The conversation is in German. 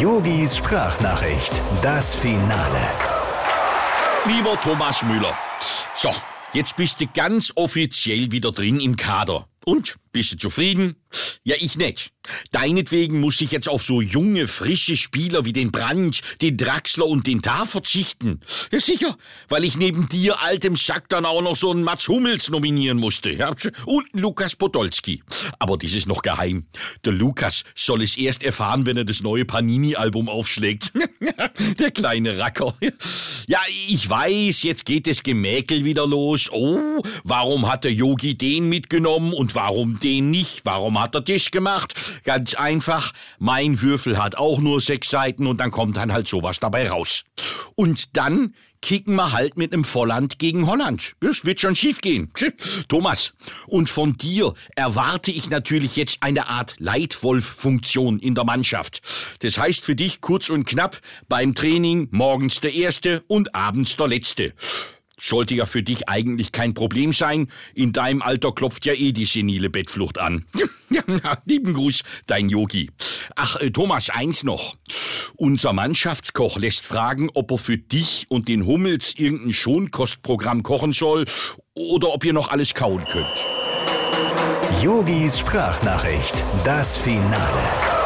Yogis Sprachnachricht, das Finale. Lieber Thomas Müller, so, jetzt bist du ganz offiziell wieder drin im Kader. Und, bist du zufrieden? Ja, ich nicht. Deinetwegen muss ich jetzt auf so junge, frische Spieler wie den Brandt, den Draxler und den Tar verzichten. Ja, sicher, weil ich neben dir, altem Sack, dann auch noch so einen Mats Hummels nominieren musste. Und Lukas Podolski. Aber das ist noch geheim. Der Lukas soll es erst erfahren, wenn er das neue Panini-Album aufschlägt. Der kleine Racker. Ja, ich weiß, jetzt geht das Gemäkel wieder los. Oh, warum hat der Yogi den mitgenommen und warum den nicht? Warum hat er Tisch gemacht? Ganz einfach, mein Würfel hat auch nur sechs Seiten und dann kommt dann halt sowas dabei raus. Und dann kicken wir halt mit einem Volland gegen Holland. Das wird schon schief gehen. Thomas, und von dir erwarte ich natürlich jetzt eine Art Leitwolf-Funktion in der Mannschaft. Das heißt für dich kurz und knapp, beim Training morgens der Erste und abends der Letzte. Sollte ja für dich eigentlich kein Problem sein. In deinem Alter klopft ja eh die senile Bettflucht an. Lieben Gruß, dein Yogi. Ach, äh, Thomas, eins noch. Unser Mannschaftskoch lässt fragen, ob er für dich und den Hummels irgendein Schonkostprogramm kochen soll oder ob ihr noch alles kauen könnt. Yogis Sprachnachricht, das Finale.